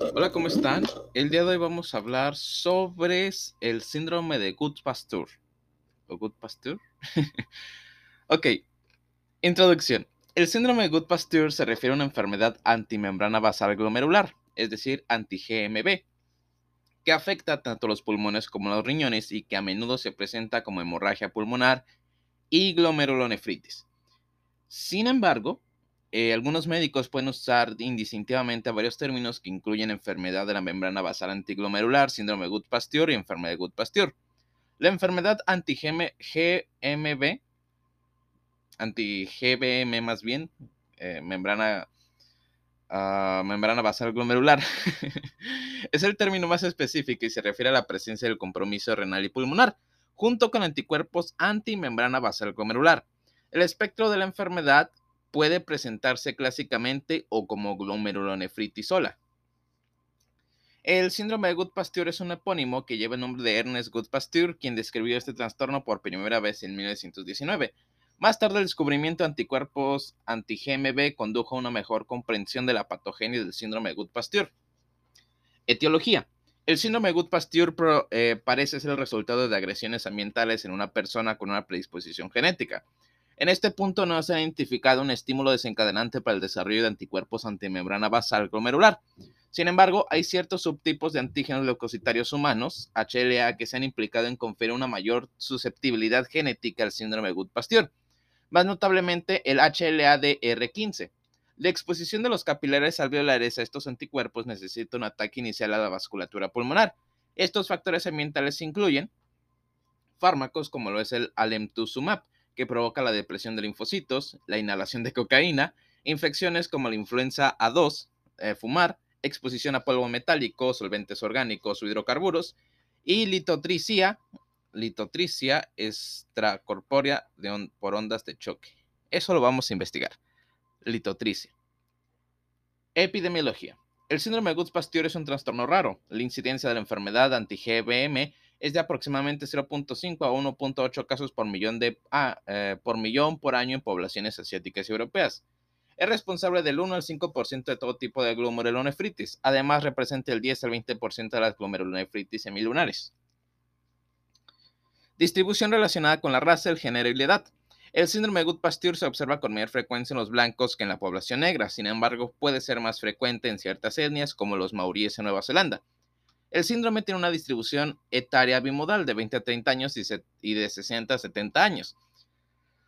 Hola, ¿cómo están? El día de hoy vamos a hablar sobre el síndrome de Good Pasteur. ¿O Good Pasteur? ok, introducción. El síndrome de Good Pasteur se refiere a una enfermedad antimembrana basal glomerular, es decir, anti-GMB, que afecta tanto los pulmones como los riñones y que a menudo se presenta como hemorragia pulmonar y glomerulonefritis. Sin embargo, eh, algunos médicos pueden usar indistintivamente varios términos que incluyen enfermedad de la membrana basal antiglomerular, síndrome de Good-Pasteur y enfermedad de Good-Pasteur. La enfermedad anti-GMB, anti-GBM más bien, eh, membrana, ah, membrana basal glomerular, es el término más específico y se refiere a la presencia del compromiso renal y pulmonar, junto con anticuerpos anti-membrana basal glomerular. El espectro de la enfermedad puede presentarse clásicamente o como glomerulonefritis sola. El síndrome de Good-Pasteur es un epónimo que lleva el nombre de Ernest Good-Pasteur, quien describió este trastorno por primera vez en 1919. Más tarde, el descubrimiento de anticuerpos anti-GMB condujo a una mejor comprensión de la patogenia del síndrome de Good-Pasteur. Etiología. El síndrome de Good-Pasteur eh, parece ser el resultado de agresiones ambientales en una persona con una predisposición genética. En este punto no se ha identificado un estímulo desencadenante para el desarrollo de anticuerpos antimembrana basal glomerular. Sin embargo, hay ciertos subtipos de antígenos leucocitarios humanos, HLA, que se han implicado en conferir una mayor susceptibilidad genética al síndrome de Good-Pasteur, más notablemente el HLA de R15. La exposición de los capilares alveolares a estos anticuerpos necesita un ataque inicial a la vasculatura pulmonar. Estos factores ambientales incluyen fármacos como lo es el alemtuzumab, que provoca la depresión de linfocitos, la inhalación de cocaína, infecciones como la influenza A2, eh, fumar, exposición a polvo metálico, solventes orgánicos o hidrocarburos, y litotricia, litotricia extracorpórea por ondas de choque. Eso lo vamos a investigar. Litotricia. Epidemiología. El síndrome de Good-Pasteur es un trastorno raro. La incidencia de la enfermedad anti-GBM es de aproximadamente 0.5 a 1.8 casos por millón, de, ah, eh, por millón por año en poblaciones asiáticas y europeas. Es responsable del 1 al 5% de todo tipo de glomerulonefritis. Además, representa el 10 al 20% de las glomerulonefritis semilunares. Distribución relacionada con la raza, el género y la edad. El síndrome de Good-Pasteur se observa con mayor frecuencia en los blancos que en la población negra, sin embargo, puede ser más frecuente en ciertas etnias como los maoríes en Nueva Zelanda. El síndrome tiene una distribución etaria bimodal de 20 a 30 años y de 60 a 70 años.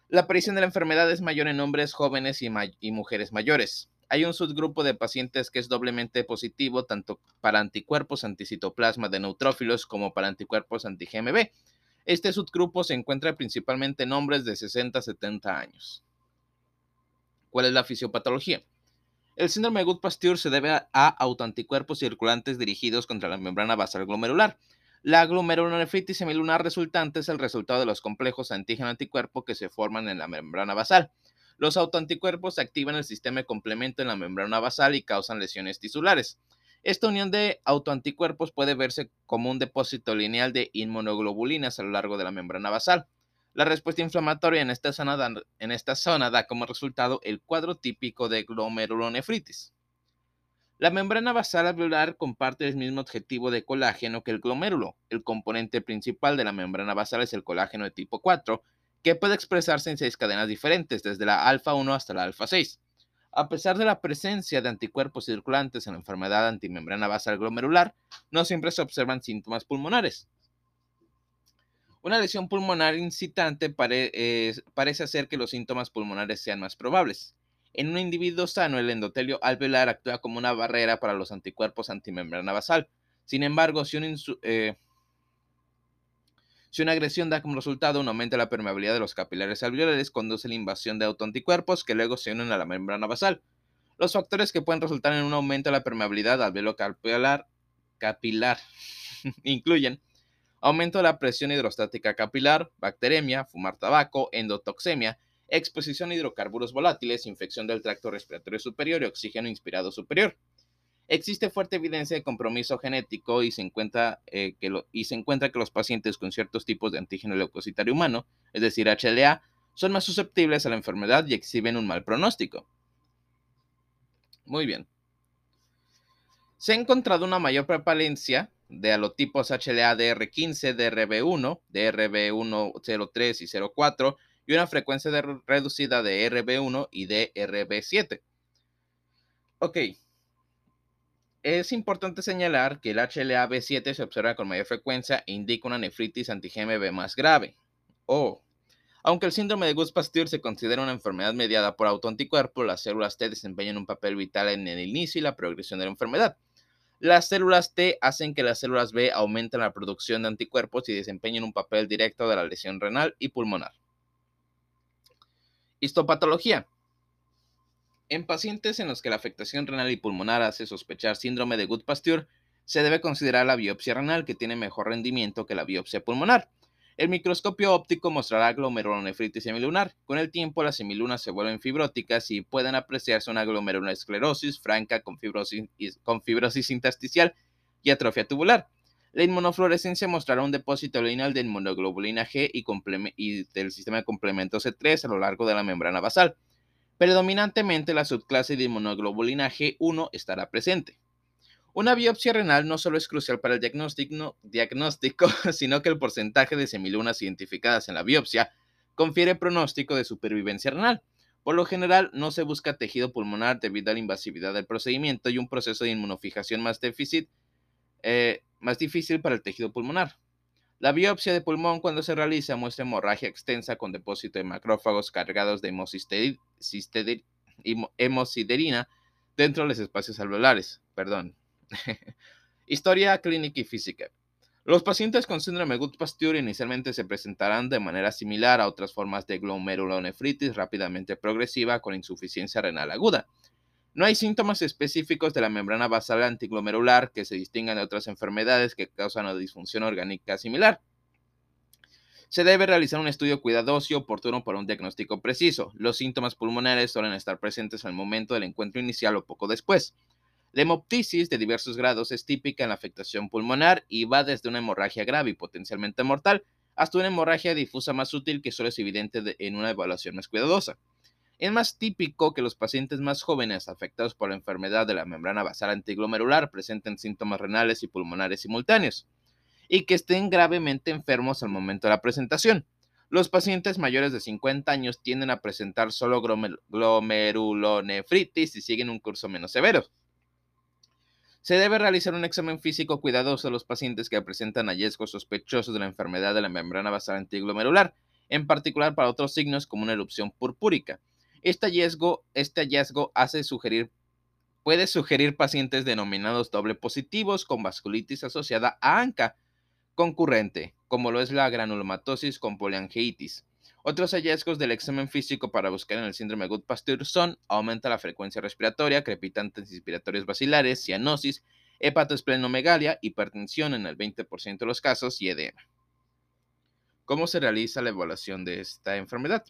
La aparición de la enfermedad es mayor en hombres jóvenes y, mujeres mayores. Hay un subgrupo de pacientes que es doblemente positivo tanto para anticuerpos anticitoplasma de neutrófilos como para anticuerpos anti-GMB. Este subgrupo se encuentra principalmente en hombres de 60 a 70 años. ¿Cuál es la fisiopatología? El síndrome de Good-Pasteur se debe a, autoanticuerpos circulantes dirigidos contra la membrana basal glomerular. La glomerulonefritis semilunar resultante es el resultado de los complejos antígeno-anticuerpo que se forman en la membrana basal. Los autoanticuerpos activan el sistema de complemento en la membrana basal y causan lesiones tisulares. Esta unión de autoanticuerpos puede verse como un depósito lineal de inmunoglobulinas a lo largo de la membrana basal. La respuesta inflamatoria en esta, zona da, como resultado el cuadro típico de glomerulonefritis. La membrana basal alveolar comparte el mismo objetivo de colágeno que el glomérulo. El componente principal de la membrana basal es el colágeno de tipo 4, que puede expresarse en seis cadenas diferentes, desde la alfa 1 hasta la alfa 6. A pesar de la presencia de anticuerpos circulantes en la enfermedad antimembrana basal glomerular, no siempre se observan síntomas pulmonares. Una lesión pulmonar incitante parece hacer que los síntomas pulmonares sean más probables. En un individuo sano, el endotelio alveolar actúa como una barrera para los anticuerpos antimembrana basal. Sin embargo, eh, si, una agresión da como resultado un aumento de la permeabilidad de los capilares alveolares, conduce a la invasión de autoanticuerpos que luego se unen a la membrana basal. Los factores que pueden resultar en un aumento de la permeabilidad alveolo-capilar capilar incluyen aumento de la presión hidrostática capilar, bacteremia, fumar tabaco, endotoxemia, exposición a hidrocarburos volátiles, infección del tracto respiratorio superior y oxígeno inspirado superior. Existe fuerte evidencia de compromiso genético y se, encuentra, eh, que y se encuentra que los pacientes con ciertos tipos de antígeno leucocitario humano, es decir, HLA, son más susceptibles a la enfermedad y exhiben un mal pronóstico. Muy bien. Se ha encontrado una mayor prevalencia de halotipos HLA DR15, DRB1, DRB103 y 04 y una frecuencia reducida de RB1 y DRB7. Ok. Es importante señalar que el HLA-B7 se observa con mayor frecuencia e indica una nefritis anti-GMB más grave. O, aunque el síndrome de Gus-Pasteur se considera una enfermedad mediada por autoanticuerpos, las células T desempeñan un papel vital en el inicio y la progresión de la enfermedad. Las células T hacen que las células B aumenten la producción de anticuerpos y desempeñen un papel directo de la lesión renal y pulmonar. Histopatología. En pacientes en los que la afectación renal y pulmonar hace sospechar síndrome de Good-Pasteur, se debe considerar la biopsia renal que tiene mejor rendimiento que la biopsia pulmonar. El microscopio óptico mostrará glomerulonefritis semilunar. Con el tiempo, las semilunas se vuelven fibróticas y pueden apreciarse una glomerulosclerosis franca con fibrosis, intersticial y atrofia tubular. La inmunofluorescencia mostrará un depósito lineal de inmunoglobulina G y, y, del sistema de complemento C3 a lo largo de la membrana basal. Predominantemente la subclase de inmunoglobulina G1 estará presente. Una biopsia renal no solo es crucial para el diagnóstico, sino que el porcentaje de semilunas identificadas en la biopsia confiere pronóstico de supervivencia renal. Por lo general, no se busca tejido pulmonar debido a la invasividad del procedimiento y un proceso de inmunofijación más, eh, difícil para el tejido pulmonar. La biopsia de pulmón cuando se realiza muestra hemorragia extensa con depósito de macrófagos cargados de hemosiderina dentro de los espacios alveolares. Perdón, Historia clínica y física. Los pacientes con síndrome Good-Pasteur inicialmente se presentarán de manera similar a otras formas de glomerulonefritis rápidamente progresiva con insuficiencia renal aguda. No hay síntomas específicos de la membrana basal antiglomerular que se distingan de otras enfermedades que causan una disfunción orgánica similar. Se debe realizar un estudio cuidadoso y oportuno para un diagnóstico preciso. Los síntomas pulmonares suelen estar presentes al momento del encuentro inicial o poco después. La hemoptisis de diversos grados es típica en la afectación pulmonar y va desde una hemorragia grave y potencialmente mortal hasta una hemorragia difusa más útil que solo es evidente en una evaluación más cuidadosa. Es más típico que los pacientes más jóvenes afectados por la enfermedad de la membrana basal antiglomerular presenten síntomas renales y pulmonares simultáneos y que estén gravemente enfermos al momento de la presentación. Los pacientes mayores de 50 años tienden a presentar solo glomerulonefritis y siguen un curso menos severo. Se debe realizar un examen físico cuidadoso a los pacientes que presentan hallazgos sospechosos de la enfermedad de la membrana basal antiglomerular, en particular para otros signos como una erupción purpúrica. Este hallazgo, este hallazgo hace sugerir, puede sugerir pacientes denominados doble positivos con vasculitis asociada a ANCA concurrente, como lo es la granulomatosis con poliangeitis. Otros hallazgos del examen físico para buscar en el síndrome Good-Pasteur son aumenta la frecuencia respiratoria, crepitantes inspiratorios vacilares, cianosis, hepatoesplenomegalia, hipertensión en el 20% de los casos y edema. ¿Cómo se realiza la evaluación de esta enfermedad?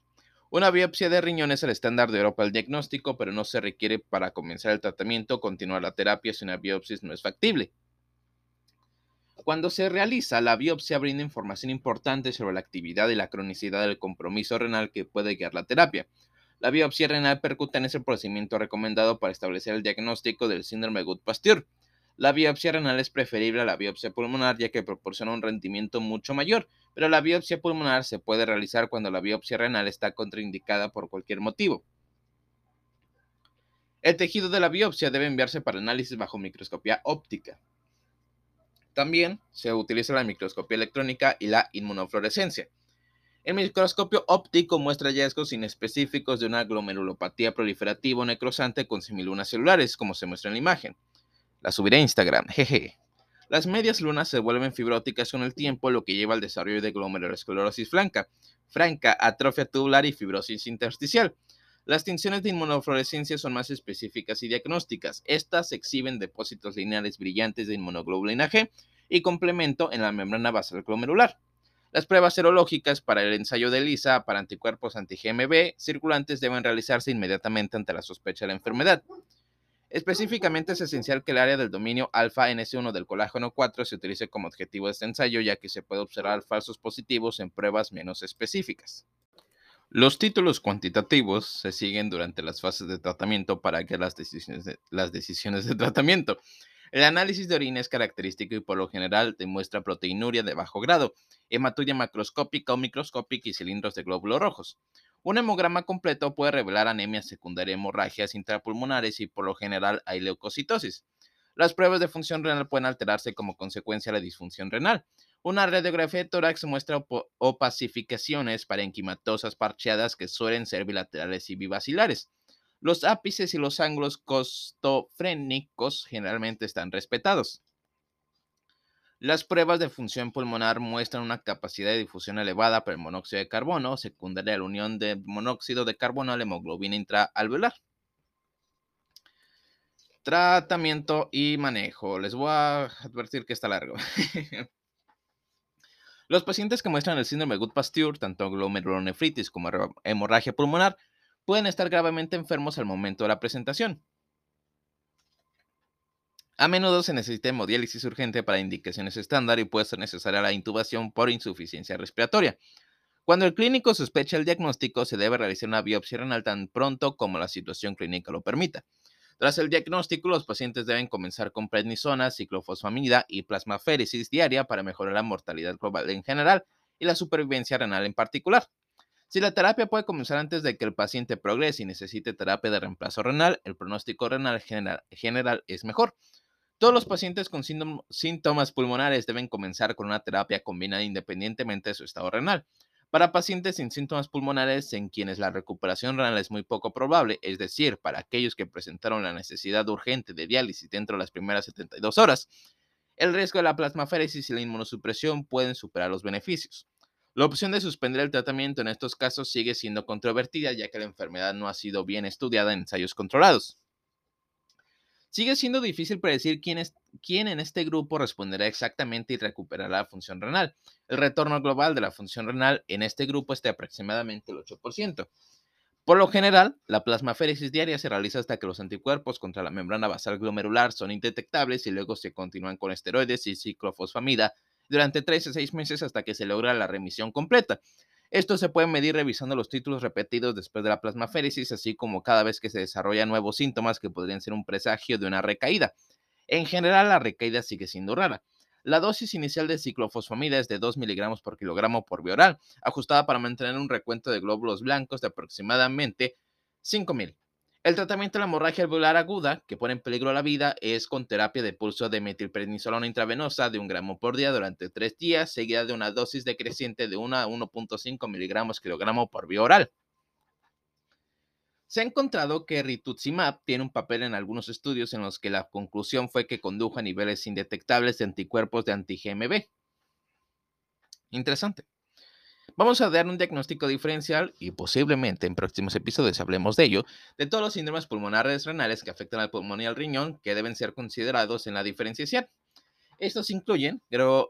Una biopsia de riñón es el estándar de Europa al diagnóstico, pero no se requiere para comenzar el tratamiento continuar la terapia si una biopsia no es factible. Cuando se realiza, la biopsia brinda información importante sobre la actividad y la cronicidad del compromiso renal que puede guiar la terapia. La biopsia renal percutánea es el procedimiento recomendado para establecer el diagnóstico del síndrome Good-Pasteur. La biopsia renal es preferible a la biopsia pulmonar ya que proporciona un rendimiento mucho mayor, pero la biopsia pulmonar se puede realizar cuando la biopsia renal está contraindicada por cualquier motivo. El tejido de la biopsia debe enviarse para análisis bajo microscopía óptica. También se utiliza la microscopía electrónica y la inmunofluorescencia. El microscopio óptico muestra hallazgos inespecíficos de una glomerulopatía proliferativa necrosante con semilunas celulares, como se muestra en la imagen. La subiré a Instagram, jeje. Las medias lunas se vuelven fibróticas con el tiempo, lo que lleva al desarrollo de glomerulosclerosis franca, franca, atrofia tubular y fibrosis intersticial. Las tinciones de inmunofluorescencia son más específicas y diagnósticas. Estas exhiben depósitos lineales brillantes de inmunoglobulina G y complemento en la membrana basal glomerular. Las pruebas serológicas para el ensayo de ELISA para anticuerpos anti-GMB circulantes deben realizarse inmediatamente ante la sospecha de la enfermedad. Específicamente es esencial que el área del dominio alfa NS1 del colágeno 4 se utilice como objetivo de este ensayo, ya que se puede observar falsos positivos en pruebas menos específicas. Los títulos cuantitativos se siguen durante las fases de tratamiento para que las decisiones de, las decisiones de tratamiento. El análisis de orina es característico y por lo general demuestra proteinuria de bajo grado, hematuria macroscópica o microscópica y cilindros de glóbulos rojos. Un hemograma completo puede revelar anemia secundaria, hemorragias intrapulmonares y por lo general hay leucocitosis. Las pruebas de función renal pueden alterarse como consecuencia de la disfunción renal. Una radiografía de tórax muestra opacificaciones parenquimatosas parcheadas que suelen ser bilaterales y bivacilares. Los ápices y los ángulos costofrénicos generalmente están respetados. Las pruebas de función pulmonar muestran una capacidad de difusión elevada para el monóxido de carbono, secundaria a la unión de monóxido de carbono a la hemoglobina intraalveolar. Tratamiento y manejo. Les voy a advertir que está largo. Los pacientes que muestran el síndrome de Good-Pasteur, tanto glomerulonefritis como hemorragia pulmonar, pueden estar gravemente enfermos al momento de la presentación. A menudo se necesita hemodiálisis urgente para indicaciones estándar y puede ser necesaria la intubación por insuficiencia respiratoria. Cuando el clínico sospecha el diagnóstico, se debe realizar una biopsia renal tan pronto como la situación clínica lo permita. Tras el diagnóstico, los pacientes deben comenzar con prednisona, ciclofosfamida y plasmaféresis diaria para mejorar la mortalidad global en general y la supervivencia renal en particular. Si la terapia puede comenzar antes de que el paciente progrese y necesite terapia de reemplazo renal, el pronóstico renal general es mejor. Todos los pacientes con síntomas pulmonares deben comenzar con una terapia combinada independientemente de su estado renal. Para pacientes sin síntomas pulmonares en quienes la recuperación renal es muy poco probable, es decir, para aquellos que presentaron la necesidad urgente de diálisis dentro de las primeras 72 horas, el riesgo de la plasmaféresis y la inmunosupresión pueden superar los beneficios. La opción de suspender el tratamiento en estos casos sigue siendo controvertida ya que la enfermedad no ha sido bien estudiada en ensayos controlados. Sigue siendo difícil predecir quién, es, quién en este grupo responderá exactamente y recuperará la función renal. El retorno global de la función renal en este grupo es de aproximadamente el 8%. Por lo general, la plasmaféresis diaria se realiza hasta que los anticuerpos contra la membrana basal glomerular son indetectables y luego se continúan con esteroides y ciclofosfamida durante 3 a 6 meses hasta que se logra la remisión completa. Esto se puede medir revisando los títulos repetidos después de la plasmaféresis, así como cada vez que se desarrollan nuevos síntomas que podrían ser un presagio de una recaída. En general, la recaída sigue siendo rara. La dosis inicial de ciclofosfamida es de 2 miligramos por kilogramo por vía oral, ajustada para mantener un recuento de glóbulos blancos de aproximadamente 5000. El tratamiento de la hemorragia alveolar aguda, que pone en peligro la vida, es con terapia de pulso de metilprednisolona intravenosa de un gramo por día durante tres días, seguida de una dosis decreciente de 1 a 1.5 miligramos kilogramo por vía oral. Se ha encontrado que rituximab tiene un papel en algunos estudios en los que la conclusión fue que condujo a niveles indetectables de anticuerpos de anti-GMB. Interesante. Vamos a dar un diagnóstico diferencial y posiblemente en próximos episodios hablemos de ello, de todos los síndromes pulmonares renales que afectan al pulmón y al riñón que deben ser considerados en la diferenciación. Estos incluyen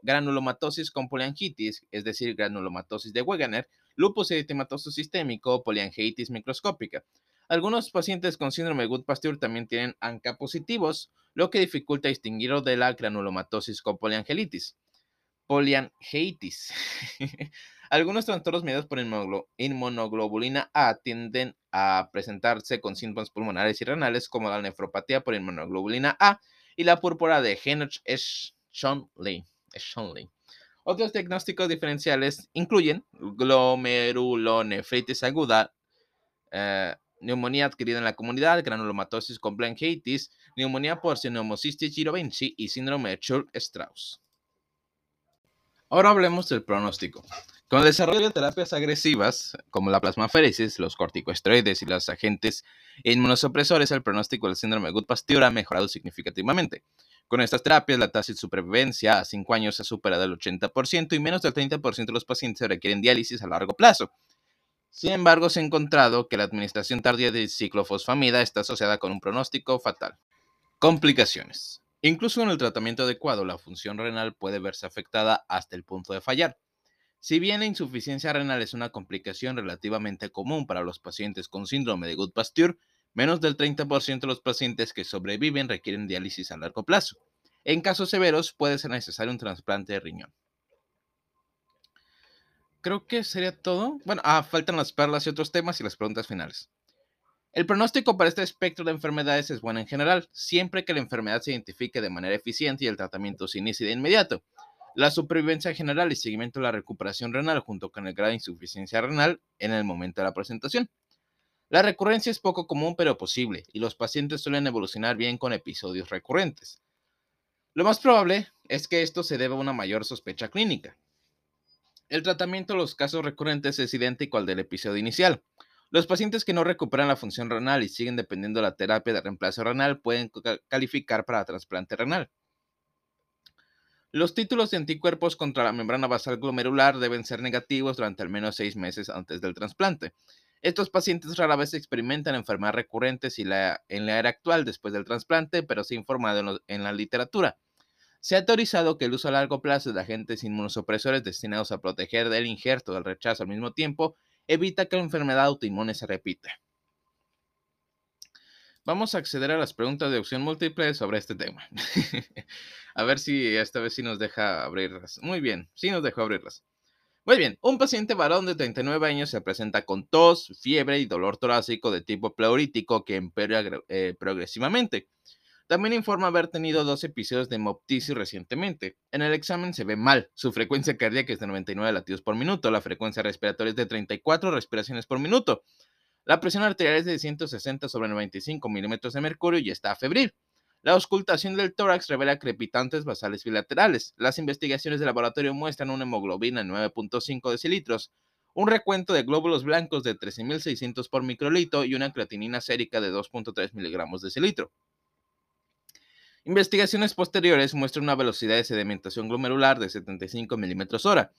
granulomatosis con poliangitis, es decir, granulomatosis de Wegener, lupus eritematoso sistémico, poliangitis microscópica. Algunos pacientes con síndrome de Good-Pasteur también tienen ANCA positivos, lo que dificulta distinguirlo de la granulomatosis con poliangelitis. Poliangeitis. Algunos trastornos mediados por inmunoglobulina A tienden a presentarse con síntomas pulmonares y renales como la nefropatía por inmunoglobulina A y la púrpura de Henoch-Schönlein. Otros diagnósticos diferenciales incluyen glomerulonefritis aguda, eh, neumonía adquirida en la comunidad, granulomatosis con bronquitis, neumonía por pneumocystis girovinci y síndrome de Church-Strauss. Ahora hablemos del pronóstico. Con el desarrollo de terapias agresivas, como la plasmaféresis, los corticosteroides y los agentes inmunosupresores, el pronóstico del síndrome de Good-Pasteur ha mejorado significativamente. Con estas terapias, la tasa de supervivencia a 5 años ha superado el 80% y menos del 30% de los pacientes requieren diálisis a largo plazo. Sin embargo, se ha encontrado que la administración tardía de ciclofosfamida está asociada con un pronóstico fatal. Complicaciones. Incluso en el tratamiento adecuado, la función renal puede verse afectada hasta el punto de fallar. Si bien la insuficiencia renal es una complicación relativamente común para los pacientes con síndrome de Good-Pasteur, menos del 30% de los pacientes que sobreviven requieren diálisis a largo plazo. En casos severos puede ser necesario un trasplante de riñón. Creo que sería todo. Bueno, ah, faltan las perlas y otros temas y las preguntas finales. El pronóstico para este espectro de enfermedades es bueno en general, siempre que la enfermedad se identifique de manera eficiente y el tratamiento se inicie de inmediato. La supervivencia general y seguimiento de la recuperación renal junto con el grado de insuficiencia renal en el momento de la presentación. La recurrencia es poco común pero posible y los pacientes suelen evolucionar bien con episodios recurrentes. Lo más probable es que esto se deba a una mayor sospecha clínica. El tratamiento de los casos recurrentes es idéntico al del episodio inicial. Los pacientes que no recuperan la función renal y siguen dependiendo de la terapia de reemplazo renal pueden calificar para trasplante renal. Los títulos de anticuerpos contra la membrana basal glomerular deben ser negativos durante al menos seis meses antes del trasplante. Estos pacientes rara vez experimentan enfermedades recurrentes en la era actual después del trasplante, pero se ha informado en, la literatura. Se ha teorizado que el uso a largo plazo de agentes inmunosupresores destinados a proteger del injerto del rechazo al mismo tiempo evita que la enfermedad autoinmune se repita. Vamos a acceder a las preguntas de opción múltiple sobre este tema. a ver si esta vez sí nos deja abrirlas. Muy bien, sí nos dejó abrirlas. Muy bien, un paciente varón de 39 años se presenta con tos, fiebre y dolor torácico de tipo pleurítico que empeora eh, progresivamente. También informa haber tenido dos episodios de hemoptisis recientemente. En el examen se ve mal. Su frecuencia cardíaca es de 99 latidos por minuto. La frecuencia respiratoria es de 34 respiraciones por minuto. La presión arterial es de 160 sobre 95 milímetros de mercurio y está febril. La auscultación del tórax revela crepitantes basales bilaterales. Las investigaciones de laboratorio muestran una hemoglobina de 9.5 decilitros, un recuento de glóbulos blancos de 13.600 por microlitro y una creatinina sérica de 2.3 miligramos decilitro. Investigaciones posteriores muestran una velocidad de sedimentación glomerular de 75 milímetros hora.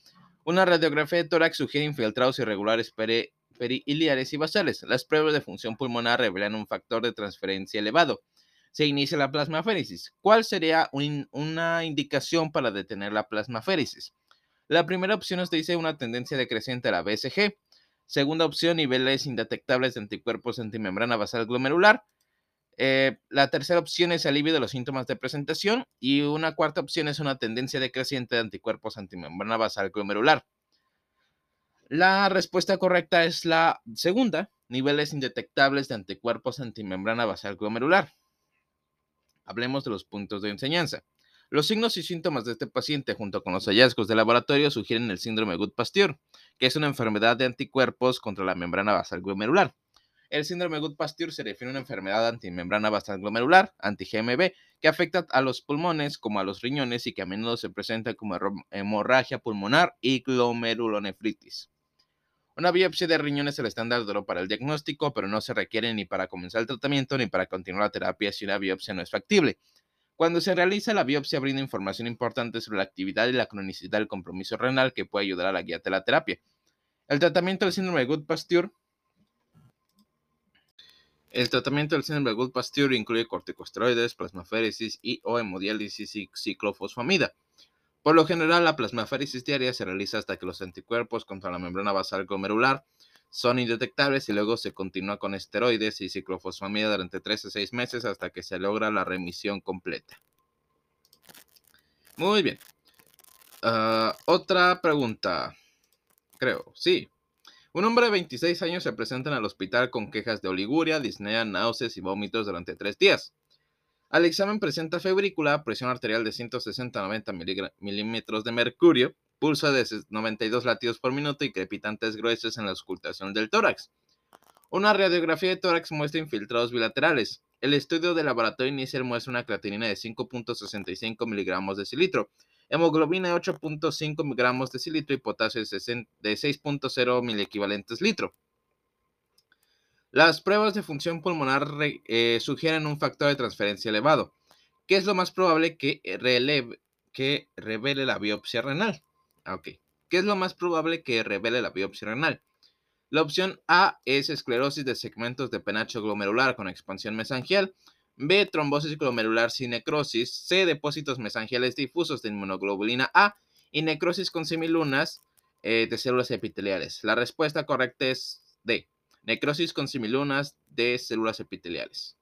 Una radiografía de tórax sugiere infiltrados irregulares periliares y basales. Las pruebas de función pulmonar revelan un factor de transferencia elevado. Se inicia la plasmaféresis. ¿Cuál sería una indicación para detener la plasmaféresis? La primera opción nos dice una tendencia decreciente a la BSG. Segunda opción, niveles indetectables de anticuerpos antimembrana basal glomerular. Eh, la tercera opción es alivio de los síntomas de presentación y una cuarta opción es una tendencia decreciente de anticuerpos antimembrana basal glomerular. La respuesta correcta es la segunda, niveles indetectables de anticuerpos antimembrana basal glomerular. Hablemos de los puntos de enseñanza. Los signos y síntomas de este paciente junto con los hallazgos de laboratorio sugieren el síndrome Good-Pasteur, que es una enfermedad de anticuerpos contra la membrana basal glomerular. El síndrome Good-Pasteur se refiere a una enfermedad antimembrana basal glomerular, anti-GMB, que afecta a los pulmones como a los riñones y que a menudo se presenta como hemorragia pulmonar y glomerulonefritis. Una biopsia de riñón es el estándar de para el diagnóstico, pero no se requiere ni para comenzar el tratamiento ni para continuar la terapia si una biopsia no es factible. Cuando se realiza la biopsia brinda información importante sobre la actividad y la cronicidad del compromiso renal que puede ayudar a la guía de la terapia. El tratamiento del síndrome de Good-Pasteur el tratamiento del síndrome de Good-Pasteur incluye corticosteroides, plasmaféresis y o hemodiálisis y ciclofosfamida. Por lo general, la plasmaféresis diaria se realiza hasta que los anticuerpos contra la membrana basal glomerular son indetectables y luego se continúa con esteroides y ciclofosfamida durante 3 a 6 meses hasta que se logra la remisión completa. Muy bien. Ah, otra pregunta. Creo, sí. Un hombre de 26 años se presenta en el hospital con quejas de oliguria, disnea, náuseas y vómitos durante tres días. Al examen presenta febrícula, presión arterial de 160-90 milímetros de mercurio, pulso de 92 latidos por minuto y crepitantes gruesos en la auscultación del tórax. Una radiografía de tórax muestra infiltrados bilaterales. El estudio de laboratorio inicial muestra una creatinina de 5.65 miligramos de cilitro, hemoglobina de 8.5 gramos de cilitro y potasio de 6.0 miliequivalentes litro. Las pruebas de función pulmonar eh, sugieren un factor de transferencia elevado, que es lo más probable que, que revele la biopsia renal. Ah, ¿Qué es lo más probable que revele la biopsia renal? La opción A es esclerosis de segmentos de penacho glomerular con expansión mesangial. B, trombosis glomerular sin necrosis. C, depósitos mesangiales difusos de inmunoglobulina A y necrosis con semilunas eh, de células epiteliales. La respuesta correcta es D, necrosis con semilunas de células epiteliales.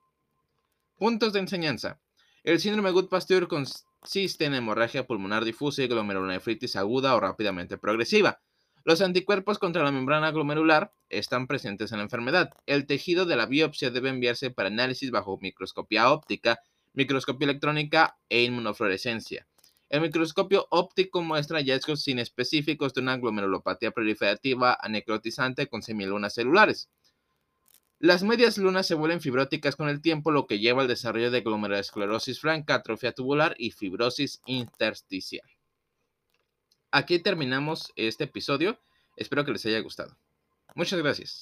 Puntos de enseñanza. El síndrome Good-Pasteur consiste en hemorragia pulmonar difusa y glomerulonefritis aguda o rápidamente progresiva. Los anticuerpos contra la membrana glomerular están presentes en la enfermedad. El tejido de la biopsia debe enviarse para análisis bajo microscopía óptica, microscopía electrónica e inmunofluorescencia. El microscopio óptico muestra hallazgos inespecíficos de una glomerulopatía proliferativa anecrotizante con semilunas celulares. Las medias lunas se vuelven fibróticas con el tiempo, lo que lleva al desarrollo de glomerulosclerosis franca, atrofia tubular y fibrosis intersticial. Aquí terminamos este episodio. Espero que les haya gustado. Muchas gracias.